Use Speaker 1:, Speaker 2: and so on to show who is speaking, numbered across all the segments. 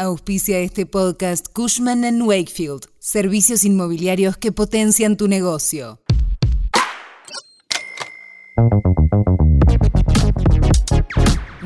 Speaker 1: Auspicia este podcast Cushman ⁇ Wakefield, servicios inmobiliarios que potencian tu negocio.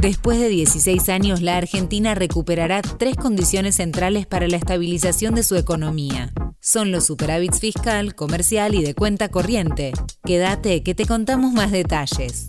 Speaker 1: Después de 16 años, la Argentina recuperará tres condiciones centrales para la estabilización de su economía. Son los superávits fiscal, comercial y de cuenta corriente. Quédate que te contamos más detalles.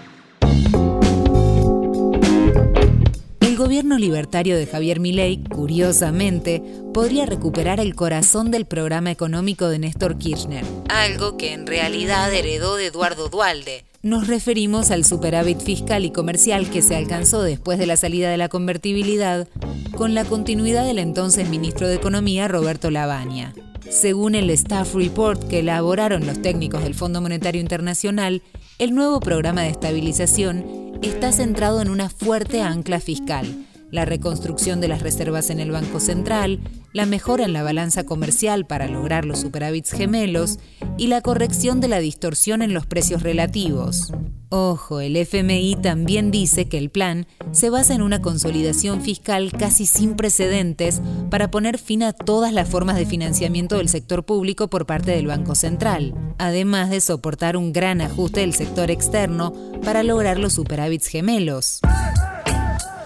Speaker 1: Gobierno libertario de Javier Milei, curiosamente, podría recuperar el corazón del programa económico de Néstor Kirchner, algo que en realidad heredó de Eduardo Dualde. Nos referimos al superávit fiscal y comercial que se alcanzó después de la salida de la convertibilidad, con la continuidad del entonces ministro de Economía Roberto Lavagna. Según el Staff Report que elaboraron los técnicos del Fondo Monetario Internacional, el nuevo programa de estabilización está centrado en una fuerte ancla fiscal, la reconstrucción de las reservas en el Banco Central, la mejora en la balanza comercial para lograr los superávits gemelos y la corrección de la distorsión en los precios relativos. Ojo, el FMI también dice que el plan se basa en una consolidación fiscal casi sin precedentes para poner fin a todas las formas de financiamiento del sector público por parte del Banco Central, además de soportar un gran ajuste del sector externo para lograr los superávits gemelos.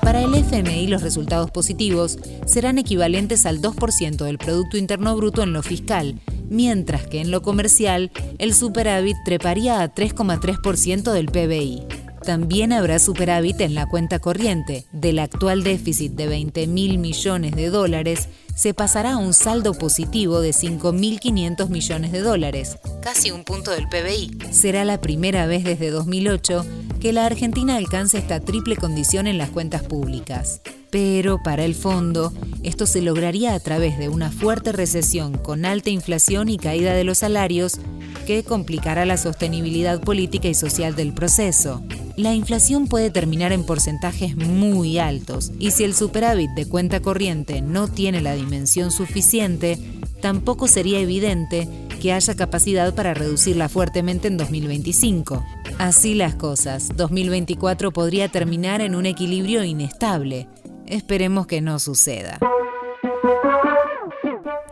Speaker 1: Para el FMI los resultados positivos serán equivalentes al 2% del Producto Interno Bruto en lo fiscal, mientras que en lo comercial el superávit treparía a 3,3% del PBI. También habrá superávit en la cuenta corriente. Del actual déficit de 20 mil millones de dólares, se pasará a un saldo positivo de 5.500 millones de dólares, casi un punto del PBI. Será la primera vez desde 2008 que la Argentina alcance esta triple condición en las cuentas públicas. Pero para el fondo, esto se lograría a través de una fuerte recesión con alta inflación y caída de los salarios que complicará la sostenibilidad política y social del proceso. La inflación puede terminar en porcentajes muy altos y si el superávit de cuenta corriente no tiene la dimensión suficiente, tampoco sería evidente que haya capacidad para reducirla fuertemente en 2025. Así las cosas, 2024 podría terminar en un equilibrio inestable. Esperemos que no suceda.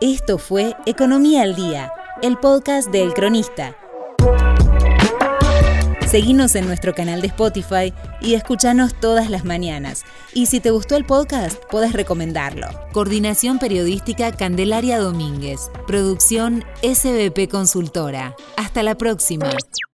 Speaker 1: Esto fue Economía al Día, el podcast del Cronista. Seguinos en nuestro canal de Spotify y escúchanos todas las mañanas. Y si te gustó el podcast, puedes recomendarlo. Coordinación Periodística Candelaria Domínguez. Producción SBP Consultora. Hasta la próxima.